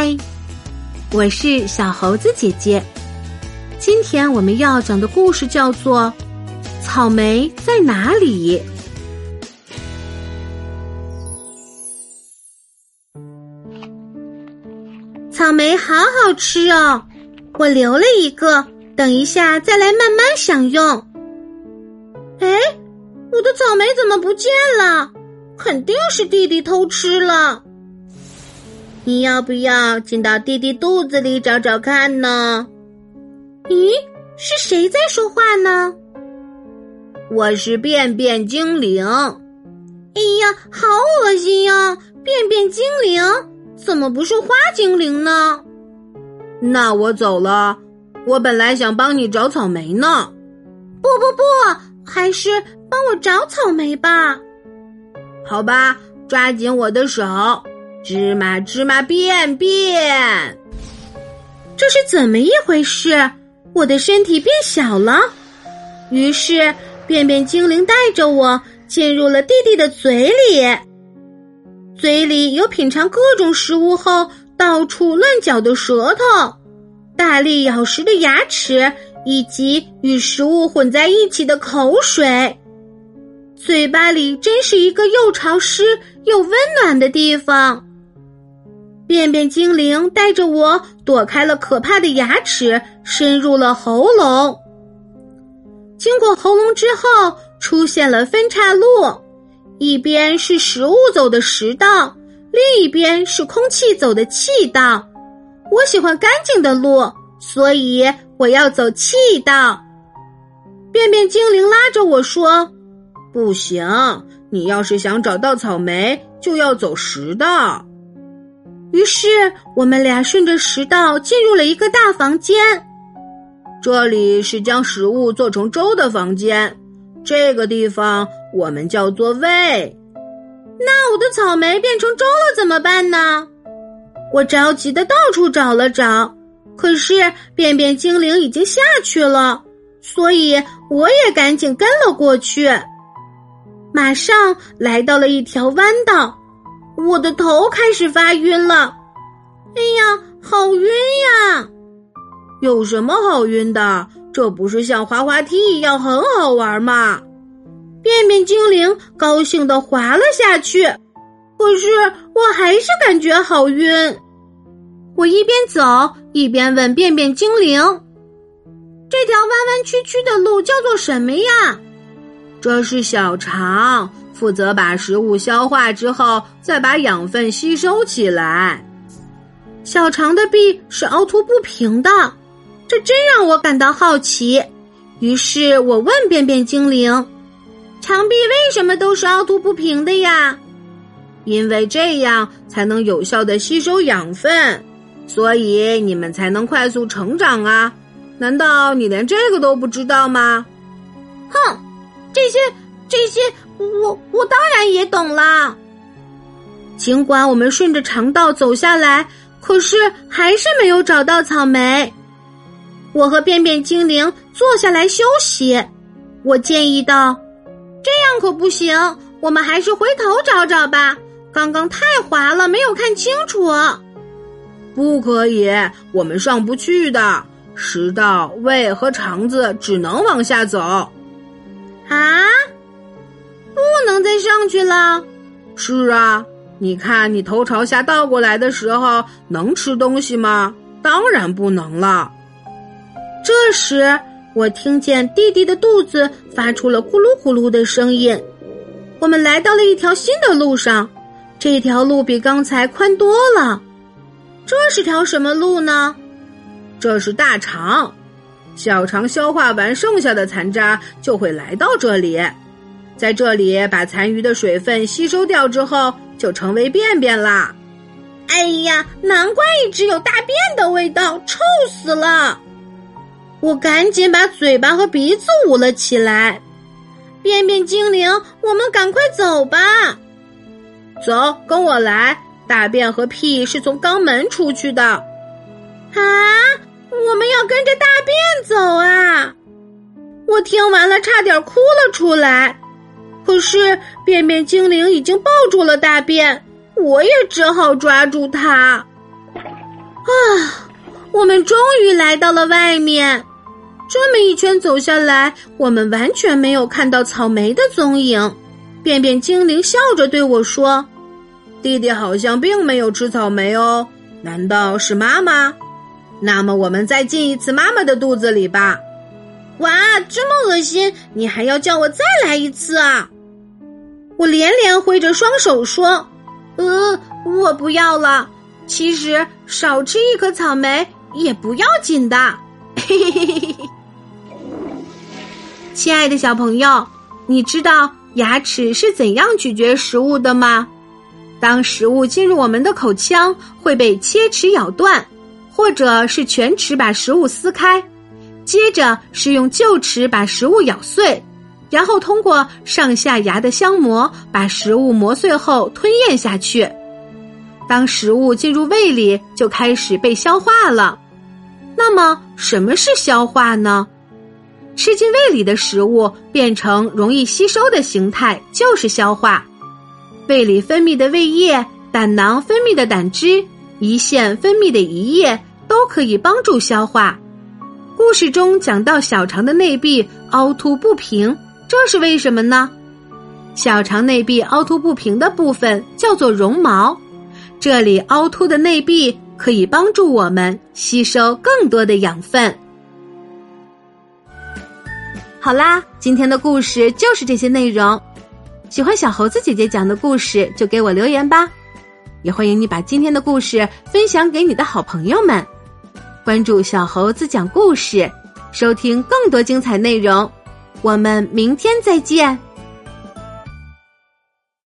嗨，我是小猴子姐姐。今天我们要讲的故事叫做《草莓在哪里》。草莓好好吃哦，我留了一个，等一下再来慢慢享用。哎，我的草莓怎么不见了？肯定是弟弟偷吃了。你要不要进到弟弟肚子里找找看呢？咦，是谁在说话呢？我是便便精灵。哎呀，好恶心呀！便便精灵怎么不是花精灵呢？那我走了。我本来想帮你找草莓呢。不不不，还是帮我找草莓吧。好吧，抓紧我的手，芝麻芝麻便便。这是怎么一回事？我的身体变小了。于是，便便精灵带着我进入了弟弟的嘴里，嘴里有品尝各种食物后到处乱嚼的舌头，大力咬食的牙齿，以及与食物混在一起的口水。嘴巴里真是一个又潮湿又温暖的地方。便便精灵带着我躲开了可怕的牙齿，深入了喉咙。经过喉咙之后，出现了分岔路，一边是食物走的食道，另一边是空气走的气道。我喜欢干净的路，所以我要走气道。便便精灵拉着我说。不行，你要是想找到草莓，就要走食道。于是我们俩顺着食道进入了一个大房间，这里是将食物做成粥的房间。这个地方我们叫做胃。那我的草莓变成粥了怎么办呢？我着急的到处找了找，可是便便精灵已经下去了，所以我也赶紧跟了过去。马上来到了一条弯道，我的头开始发晕了。哎呀，好晕呀！有什么好晕的？这不是像滑滑梯一样很好玩吗？便便精灵高兴的滑了下去，可是我还是感觉好晕。我一边走一边问便便精灵：“这条弯弯曲曲的路叫做什么呀？”这是小肠，负责把食物消化之后，再把养分吸收起来。小肠的壁是凹凸不平的，这真让我感到好奇。于是我问便便精灵：“肠壁为什么都是凹凸不平的呀？”因为这样才能有效的吸收养分，所以你们才能快速成长啊！难道你连这个都不知道吗？哼！这些这些，我我当然也懂了。尽管我们顺着肠道走下来，可是还是没有找到草莓。我和便便精灵坐下来休息。我建议道：“这样可不行，我们还是回头找找吧。刚刚太滑了，没有看清楚。”不可以，我们上不去的。食道、胃和肠子只能往下走。啊！上去了。是啊，你看你头朝下倒过来的时候，能吃东西吗？当然不能了。这时，我听见弟弟的肚子发出了咕噜咕噜的声音。我们来到了一条新的路上，这条路比刚才宽多了。这是条什么路呢？这是大肠。小肠消化完剩下的残渣，就会来到这里，在这里把残余的水分吸收掉之后，就成为便便啦。哎呀，难怪一直有大便的味道，臭死了！我赶紧把嘴巴和鼻子捂了起来。便便精灵，我们赶快走吧。走，跟我来。大便和屁是从肛门出去的。啊？我们要跟着大便走啊！我听完了，差点哭了出来。可是便便精灵已经抱住了大便，我也只好抓住它。啊，我们终于来到了外面。这么一圈走下来，我们完全没有看到草莓的踪影。便便精灵笑着对我说：“弟弟好像并没有吃草莓哦，难道是妈妈？那么我们再进一次妈妈的肚子里吧。”哇，这么恶心！你还要叫我再来一次啊？我连连挥着双手说：“呃，我不要了。其实少吃一颗草莓也不要紧的。”。亲爱的小朋友，你知道牙齿是怎样咀嚼食物的吗？当食物进入我们的口腔，会被切齿咬断，或者是全齿把食物撕开。接着是用臼齿把食物咬碎，然后通过上下牙的相磨把食物磨碎后吞咽下去。当食物进入胃里，就开始被消化了。那么，什么是消化呢？吃进胃里的食物变成容易吸收的形态，就是消化。胃里分泌的胃液、胆囊分泌的胆汁、胰腺分泌的胰液，都可以帮助消化。故事中讲到小肠的内壁凹凸不平，这是为什么呢？小肠内壁凹凸不平的部分叫做绒毛，这里凹凸的内壁可以帮助我们吸收更多的养分。好啦，今天的故事就是这些内容。喜欢小猴子姐姐讲的故事，就给我留言吧。也欢迎你把今天的故事分享给你的好朋友们。关注小猴子讲故事，收听更多精彩内容。我们明天再见。